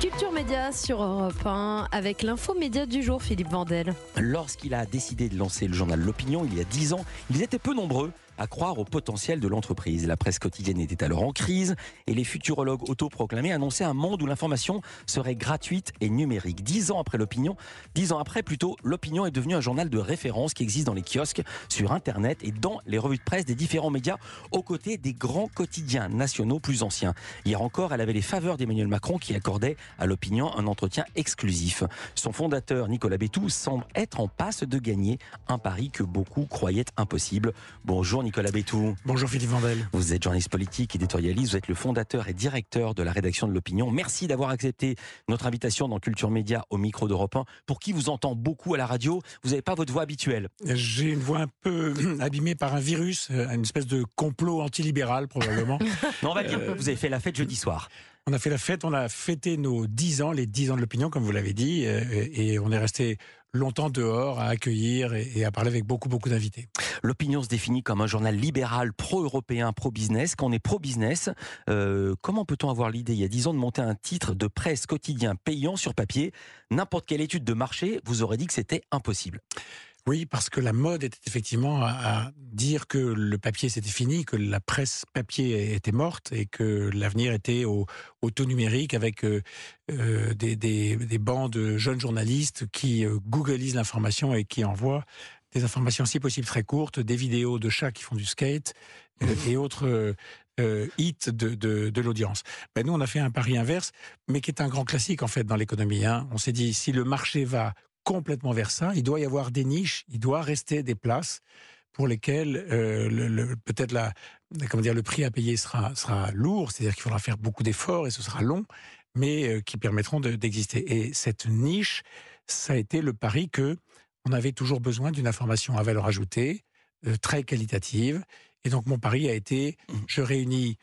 Do Culture Média sur Europe 1 avec l'info média du jour, Philippe Vandel. Lorsqu'il a décidé de lancer le journal L'Opinion il y a 10 ans, ils étaient peu nombreux à croire au potentiel de l'entreprise. La presse quotidienne était alors en crise et les futurologues autoproclamés annonçaient un monde où l'information serait gratuite et numérique. Dix ans après l'opinion, dix ans après plutôt, l'opinion est devenue un journal de référence qui existe dans les kiosques, sur Internet et dans les revues de presse des différents médias, aux côtés des grands quotidiens nationaux plus anciens. Hier encore, elle avait les faveurs d'Emmanuel Macron qui accordait à l'opinion un entretien exclusif. Son fondateur, Nicolas Bétou, semble être en passe de gagner un pari que beaucoup croyaient impossible. Bonjour Nicolas Bétou. Bonjour Philippe Vandel. Vous êtes journaliste politique, éditorialiste, vous êtes le fondateur et directeur de la rédaction de l'Opinion. Merci d'avoir accepté notre invitation dans Culture Média au micro d'Europe 1. Pour qui vous entend beaucoup à la radio, vous n'avez pas votre voix habituelle. J'ai une voix un peu abîmée par un virus, euh, une espèce de complot antilibéral probablement. non, on va dire que vous avez fait la fête jeudi soir. On a fait la fête, on a fêté nos 10 ans, les 10 ans de l'opinion, comme vous l'avez dit, euh, et on est resté longtemps dehors à accueillir et à parler avec beaucoup, beaucoup d'invités. L'opinion se définit comme un journal libéral, pro-européen, pro-business. Quand on est pro-business, euh, comment peut-on avoir l'idée, il y a 10 ans, de monter un titre de presse quotidien payant sur papier N'importe quelle étude de marché vous aurait dit que c'était impossible. Oui, parce que la mode était effectivement à, dire que le papier c'était fini, que la presse papier était morte et que l'avenir était au, taux numérique avec euh, euh, des, des, bancs de jeunes journalistes qui euh, googlisent l'information et qui envoient des informations si possible très courtes, des vidéos de chats qui font du skate et autres hits de, l'audience. Ben, nous, on a fait un pari inverse, mais qui est un grand classique en fait dans l'économie. Hein. On s'est dit, si le marché va complètement vers ça. Il doit y avoir des niches, il doit rester des places pour lesquelles euh, le, peut-être la, comment dire, le prix à payer sera, sera lourd, c'est-à-dire qu'il faudra faire beaucoup d'efforts et ce sera long, mais euh, qui permettront d'exister. et cette niche, ça a été le pari que on avait toujours besoin d'une information à valeur ajoutée, euh, très qualitative. Et donc mon pari a été, mmh. je réunis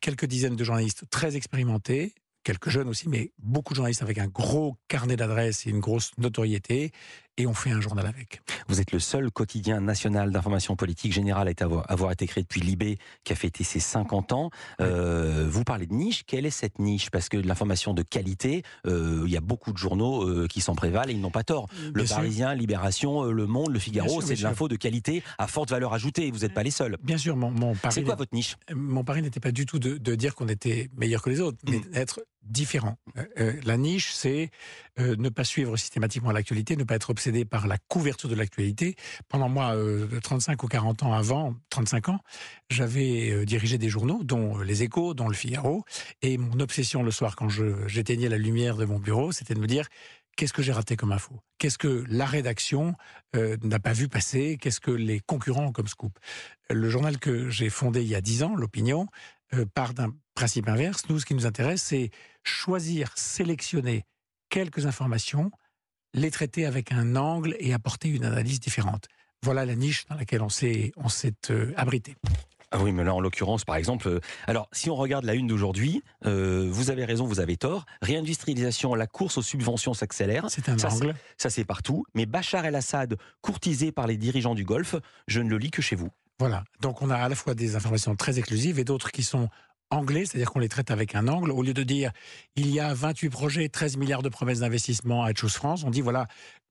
quelques dizaines de journalistes très expérimentés, quelques jeunes aussi, mais beaucoup de journalistes avec un gros carnet d'adresses et une grosse notoriété et on fait un journal avec. Vous êtes le seul quotidien national d'information politique générale à avoir, été créé depuis Libé, qui a fêté ses 50 ans. Euh, vous parlez de niche, quelle est cette niche? Parce que l'information de qualité, euh, il y a beaucoup de journaux euh, qui s'en prévalent et ils n'ont pas tort. le Parisien, Libération, Le Monde, Le Figaro, c'est de l'info de qualité à forte valeur ajoutée, vous n'êtes pas les seuls. Bien sûr, mon, mon pari... C'est quoi votre niche? Mon pari n'était pas du tout de, dire qu'on était meilleur que les autres, mais mm. d'être différent. la niche, c'est ne pas suivre systématiquement l'actualité, ne pas être obsédé par la couverture de l'actualité. Pendant moi, 35 ou 40 ans avant, 35 ans, j'avais dirigé des journaux, dont Les Échos, dont Le Figaro, et mon obsession le soir, quand j'éteignais la lumière de mon bureau, c'était de me dire qu'est-ce que j'ai raté comme info? Qu'est-ce que la rédaction n'a pas vu passer? Qu'est-ce que les concurrents ont comme scoop? Le journal que j'ai fondé il y a 10 ans, L'Opinion, part d'un principe inverse. Nous, ce qui nous intéresse, c'est choisir, sélectionner quelques informations, les traiter avec un angle et apporter une analyse différente. Voilà la niche dans laquelle on s'est, euh, abrité. Ah oui, mais là, en l'occurrence, par exemple, euh, alors si on regarde la une d'aujourd'hui, euh, vous avez raison, vous avez tort. Réindustrialisation, la course aux subventions s'accélère. C'est un angle. Ça, c'est partout. Mais Bachar el-Assad, courtisé par les dirigeants du Golfe, je ne le lis que chez vous. Voilà. Donc on a à la fois des informations très exclusives et d'autres qui sont anglais, c'est-à-dire qu'on les traite avec un angle. Au lieu de dire il y a 28 projets, 13 milliards de promesses d'investissement à Choose France, on dit voilà,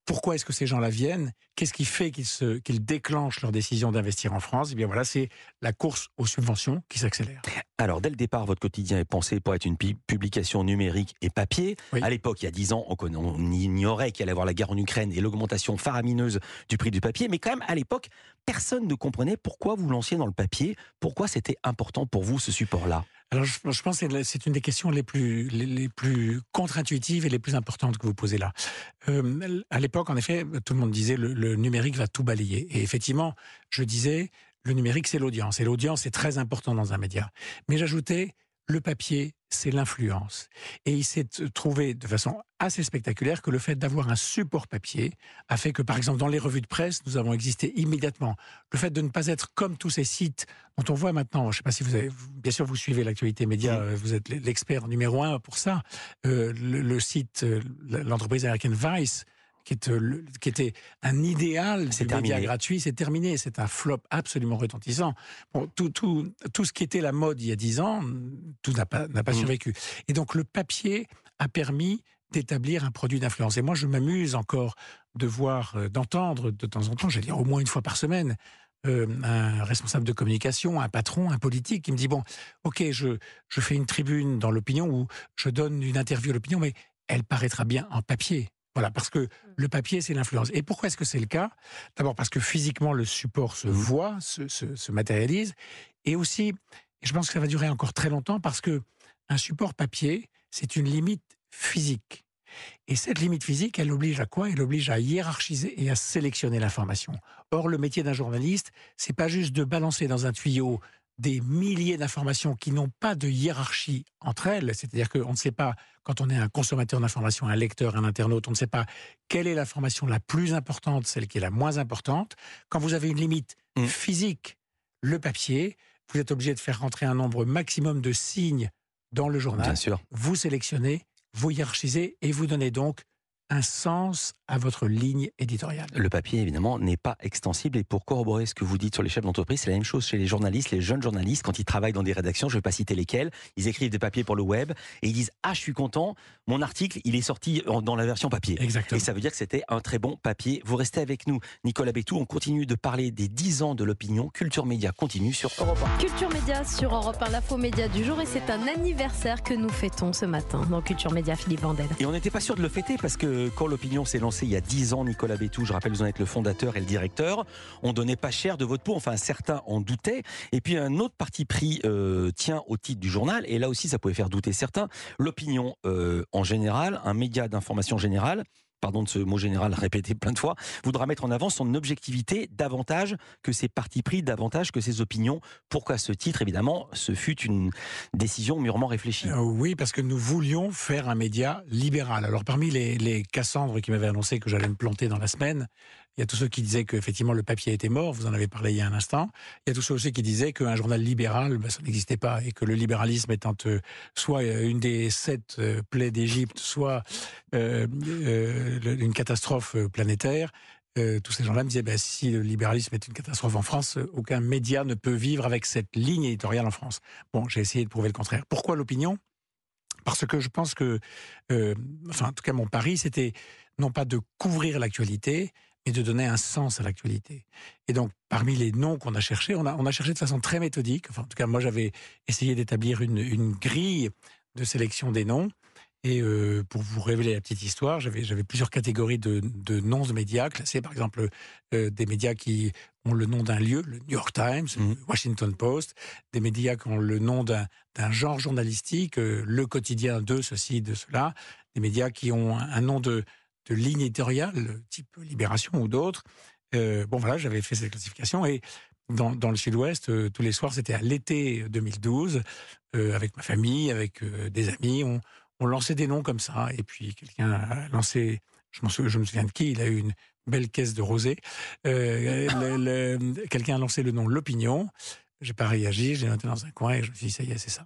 pourquoi est-ce que ces gens-là viennent? Qu'est-ce qui fait qu'ils déclenchent leur décision d'investir en France? Eh bien voilà, c'est la course aux subventions qui s'accélère. Alors dès le départ, votre quotidien est pensé pour être une publication numérique et papier. À l'époque, il y a dix ans, on, on ignorait qu'il allait y avoir la guerre en Ukraine et l'augmentation faramineuse du prix du papier. Mais quand même, à l'époque, personne ne comprenait pourquoi vous lanciez dans le papier, pourquoi c'était important pour vous ce support-là? Alors, je, pense que c'est une des questions les plus, contre-intuitives et les plus importantes que vous posez là. Euh, à l'époque, en effet, tout le monde disait le, le numérique va tout balayer. Et effectivement, je disais, le numérique, c'est l'audience. Et l'audience est très important dans un média. Mais j'ajoutais, le papier, c'est l'influence. Et il s'est trouvé de façon assez spectaculaire que le fait d'avoir un support papier a fait que, par exemple, dans les revues de presse, nous avons existé immédiatement. Le fait de ne pas être comme tous ces sites dont on voit maintenant, je ne sais pas si vous avez, bien sûr, vous suivez l'actualité média, euh, vous êtes l'expert numéro un pour ça. Euh, le, site, euh, l'entreprise américaine Vice, euh, qui, était un idéal du média gratuit, c'est terminé. C'est un flop absolument retentissant. Bon, tout, tout, tout ce qui était la mode il y a dix ans, tout n'a pas, mmh. survécu. Et donc le papier a permis d'établir un produit d'influence. Et moi, je m'amuse encore de voir, d'entendre de temps en temps, j'allais dire au moins une fois par semaine, un responsable de communication, un patron, un politique qui me dit bon, ok, je, je fais une tribune dans l'opinion ou je donne une interview à l'opinion, mais elle paraîtra bien en papier. Voilà, parce que mmh. le papier, c'est l'influence. Et pourquoi est-ce que c'est le cas? D'abord parce que physiquement, le support se voit, se, se, matérialise. Et aussi, je pense que ça va durer encore très longtemps parce que un support papier, c'est une limite physique. Et cette limite physique, elle oblige à quoi? Elle oblige à hiérarchiser et à sélectionner l'information. Or, le métier d'un journaliste, c'est pas juste de balancer dans un tuyau des milliers d'informations qui n'ont pas de hiérarchie entre elles, c'est-à-dire qu'on ne sait pas, quand on est un consommateur d'informations, un lecteur, un internaute, on ne sait pas quelle est l'information la plus importante, celle qui est la moins importante. Quand vous avez une limite mmh. physique, le papier, vous êtes obligé de faire rentrer un nombre maximum de signes dans le journal. Bien sûr. Vous sélectionnez, vous hiérarchisez et vous donnez donc un sens à votre ligne éditoriale. Le papier, évidemment, n'est pas extensible. Et pour corroborer ce que vous dites sur les chefs d'entreprise, c'est la même chose chez les journalistes, les jeunes journalistes, quand ils travaillent dans des rédactions, je ne vais pas citer lesquelles, ils écrivent des papiers pour le web et ils disent Ah, je suis content, mon article, il est sorti dans la version papier. Exactement. Et ça veut dire que c'était un très bon papier. Vous restez avec nous, Nicolas Bétou. On continue de parler des 10 ans de l'opinion. Culture Média continue sur Europe 1. Culture Média sur Europe 1, l'info média du jour. Et c'est un anniversaire que nous fêtons ce matin dans Culture Média, Philippe Vandel. Et on n'était pas sûr de le fêter parce que quand l'opinion s'est lancée il y a 10 ans, Nicolas Bétou, je rappelle, vous en êtes le fondateur et le directeur, on donnait pas cher de votre peau. Enfin, certains en doutaient. Et puis un autre parti pris euh, tient au titre du journal. Et là aussi, ça pouvait faire douter certains. L'opinion euh, en général, un média d'information générale, pardon de ce mot général répété plein de fois, voudra mettre en avant son objectivité davantage que ses partis pris, davantage que ses opinions. Pourquoi ce titre? Évidemment, ce fut une décision mûrement réfléchie. Euh, oui, parce que nous voulions faire un média libéral. Alors parmi les, les Cassandres qui m'avaient annoncé que j'allais me planter dans la semaine, il y a tous ceux qui disaient qu'effectivement le papier était mort, vous en avez parlé il y a un instant. Il y a tous ceux aussi qui disaient qu'un journal libéral, ben, ça n'existait pas, et que le libéralisme étant euh, soit euh, une des sept euh, plaies d'Égypte, soit une catastrophe planétaire, tous ces gens-là me disaient ben, si le libéralisme est une catastrophe en France, aucun média ne peut vivre avec cette ligne éditoriale en France. Bon, j'ai essayé de prouver le contraire. Pourquoi l'opinion? Parce que je pense que, enfin, en tout cas, mon pari, c'était non pas de couvrir l'actualité, et de donner un sens à l'actualité. Et donc, parmi les noms qu'on a cherchés, on a, on a cherché de façon très méthodique. Enfin, en tout cas, moi, j'avais essayé d'établir une, une, grille de sélection des noms. Et euh, pour vous révéler la petite histoire, j'avais, plusieurs catégories de, de, noms de médias classés, par exemple, euh, des médias qui ont le nom d'un lieu, le New York Times, mmh. le Washington Post, des médias qui ont le nom d'un, d'un genre journalistique, euh, le quotidien de ceci, de cela, des médias qui ont un nom de, de ligne éditoriale, type Libération ou d'autres. Euh, bon, voilà, j'avais fait cette classification et dans, dans le sud-ouest, euh, tous les soirs, c'était à l'été 2012, euh, avec ma famille, avec des amis, on, on, lançait des noms comme ça. Et puis quelqu'un a lancé, je, je me souviens de qui, il a eu une belle caisse de rosé. quelqu'un a lancé le nom L'Opinion. J'ai pas réagi, j'ai noté dans un coin et je me suis dit, ça y est, c'est ça.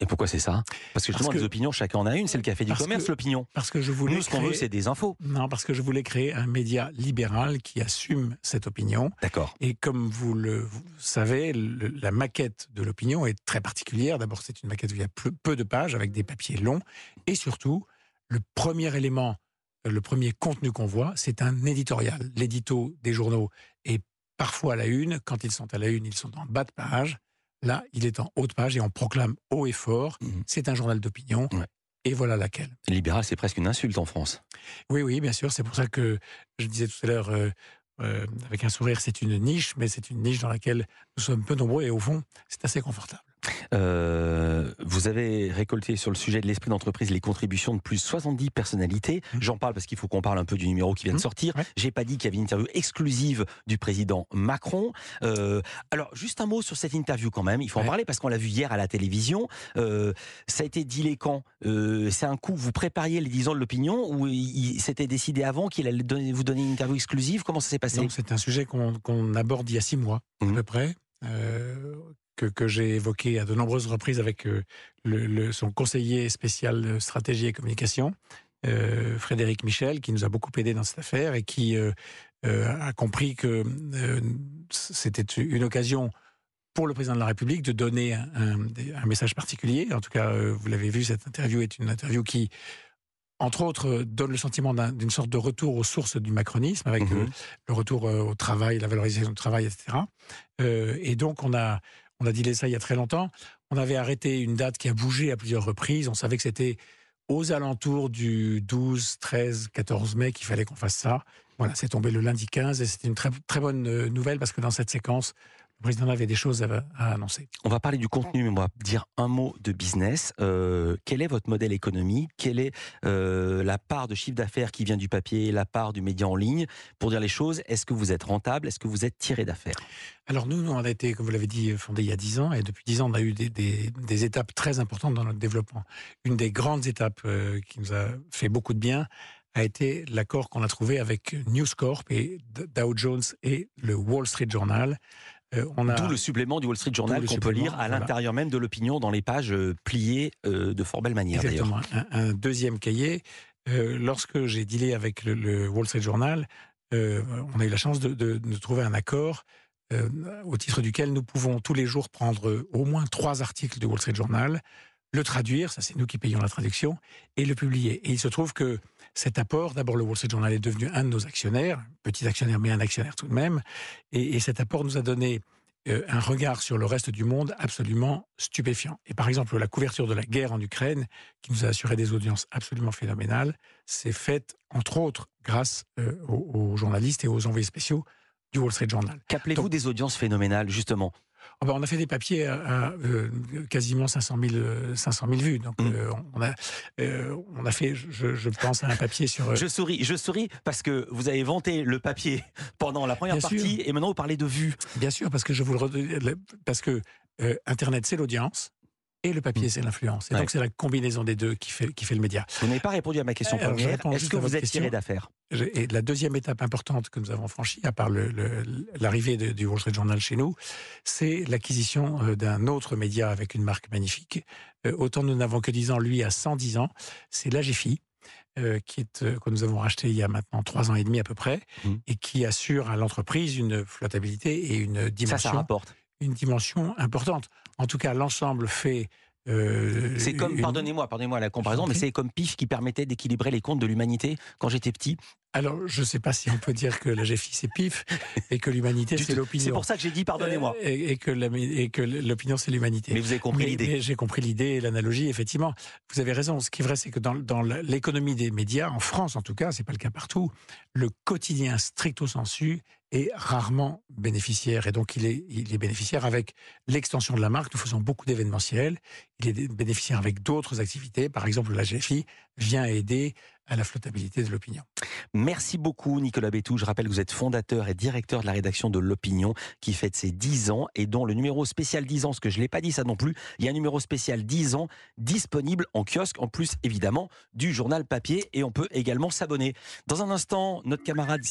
Et pourquoi c'est ça? Parce que justement, les opinions, chacun en a une. C'est le café du commerce, l'opinion. Parce que je voulais. Nous, ce qu'on veut, c'est des infos. Non, parce que je voulais créer un média libéral qui assume cette opinion. D'accord. Et comme vous le savez, la maquette de l'opinion est très particulière. D'abord, c'est une maquette où il y a peu, de pages, avec des papiers longs. Et surtout, le premier élément, le premier contenu qu'on voit, c'est un éditorial. L'édito des journaux est parfois à la une. Quand ils sont à la une, ils sont en bas de page. Là, il est en haute page et on proclame haut et fort, mhm. c'est un journal d'opinion. Et voilà laquelle. Libéral, c'est presque une insulte en France. Oui, oui, bien sûr. C'est pour ça que je disais tout à l'heure, euh, euh, avec un sourire, c'est une niche, mais c'est une niche dans laquelle nous sommes peu nombreux et au fond, c'est assez confortable. Euh, vous avez récolté sur le sujet de l'esprit d'entreprise les contributions de plus de 70 personnalités. Mmh. J'en parle parce qu'il faut qu'on parle un peu du numéro qui vient de mmh. sortir. J'ai pas dit qu'il y avait une interview exclusive du président Macron. Euh, alors, juste un mot sur cette interview quand même. Il faut en parler parce qu'on l'a vu hier à la télévision. Euh, ça a été dit quand C'est un coup, vous prépariez les 10 ans de l'opinion ou il, s'était décidé avant qu'il allait vous donner une interview exclusive? Comment ça s'est passé? C'est un sujet qu'on aborde il y a six mois à mmh. peu près que, j'ai évoqué à de nombreuses reprises avec euh, le, son conseiller spécial stratégie et communication, euh, Frédéric Michel, qui nous a beaucoup aidé dans cette affaire et qui euh, a compris que c'était une occasion pour le président de la République de donner un, un- un message particulier. En tout cas, vous l'avez vu, cette interview est une interview qui, entre autres, donne le sentiment d'un- d'une sorte de retour aux sources du macronisme, avec euh, le retour euh, au travail, la valorisation du travail, etc. Euh, et donc, on a, on a dit ça il y a très longtemps. On avait arrêté une date qui a bougé à plusieurs reprises. On savait que c'était aux alentours du 12, 13, 14 mai qu'il fallait qu'on fasse ça. Voilà, c'est tombé le lundi 15 et c'était une très, très bonne euh, nouvelle parce que dans cette séquence, le président avait des choses à, à annoncer. On va parler du contenu, mais on va dire un mot de business. Euh, quel est votre modèle économique? Quelle est euh, la part de chiffre d'affaires qui vient du papier, la part du média en ligne? Pour dire les choses, est-ce que vous êtes rentable? Est-ce que vous êtes tiré d'affaires? Alors nous, nous, on a été, comme vous l'avez dit, fondé il y a 10 ans et depuis 10 ans, on a eu des, des- des étapes très importantes dans notre développement. Une des grandes étapes euh, qui nous a fait beaucoup de bien a été l'accord qu'on a trouvé avec News Corp et Dow Jones et le Wall Street Journal. Euh, on a D'où le supplément du Wall Street Journal qu'on peut lire à voilà. l'intérieur même de l'opinion dans les pages euh, pliées euh, de fort belle manière d'ailleurs. Exactement. Un, un deuxième cahier. Euh, lorsque j'ai dealé avec le, le Wall Street Journal, on a eu la chance de, de- de trouver un accord au titre duquel nous pouvons tous les jours prendre au moins trois articles du Wall Street Journal, le traduire, ça c'est nous qui payons la traduction, et le publier. Et il se trouve que cet apport, d'abord le Wall Street Journal est devenu un de nos actionnaires, petit actionnaire mais un actionnaire tout de même, et, et cet apport nous a donné euh, un regard sur le reste du monde absolument stupéfiant. Et par exemple, la couverture de la guerre en Ukraine, qui nous a assuré des audiences absolument phénoménales, s'est faite, entre autres, grâce euh, aux, aux journalistes et aux envoyés spéciaux du Wall Street Journal. Qu'appelez-vous des audiences phénoménales justement? Oh ben, on a fait des papiers à, à, euh, quasiment 500 000, euh, 500 000 vues. Donc, Mm. euh, on, a, euh, on a fait, je, je pense, à un papier sur. euh, Je souris, je souris parce que vous avez vanté le papier pendant la première Bien sûr. partie et maintenant vous parlez de vues. Bien sûr, parce que je vous le parce que Internet, c'est l'audience. Et le papier, Mm. c'est l'influence. Et Ouais. donc, c'est la combinaison des deux qui fait, qui fait le média. Vous n'avez pas répondu à ma question je première. Est-ce que vous êtes question. tiré d'affaires Et la deuxième étape importante que nous avons franchie, à part l'arrivée du Wall Street Journal chez nous, c'est l'acquisition euh, d'un autre média avec une marque magnifique. Euh, autant nous n'avons que 10 ans, lui a 110 ans. C'est l'AGFI. euh, qui est, euh, que nous avons racheté il y a maintenant trois ans et demi à peu près, Mhm. et qui assure à l'entreprise une flottabilité et une Ça, ça dimension, rapporte. une dimension importante. En tout cas, l'ensemble fait. euh, C'est comme, une- pardonnez-moi, pardonnez-moi la comparaison, mais c'est comme PIF qui permettait d'équilibrer les comptes de l'humanité quand j'étais petit. Alors, je ne sais pas si on peut dire que l'AGFI c'est pif et que l'humanité c'est l'opinion. C'est pour ça que j'ai dit pardonnez-moi. Euh, Et, et que la- l'opinion, c'est l'humanité. Mais vous avez compris l'idée. J'ai compris l'idée et l'analogie, effectivement. Vous avez raison. Ce qui est vrai, c'est que dans, dans la- l'économie des médias, en France en tout cas, c'est pas le cas partout, le quotidien stricto sensu est rarement bénéficiaire. Et donc, il est, bénéficiaire avec l'extension de la marque. Nous faisons beaucoup d'événementiels. Il est bénéficiaire avec d'autres activités. Par exemple, la GFI vient aider à la flottabilité de l'opinion. Merci beaucoup Nicolas Bétou. Je rappelle que vous êtes fondateur et directeur de la rédaction de l'Opinion qui fête ses 10 ans et dont le numéro spécial 10 ans, ce que je ne l'ai pas dit ça non plus, il y a un numéro spécial 10 ans disponible en kiosque, en plus évidemment du journal papier et on peut également s'abonner. Dans un instant, notre camarade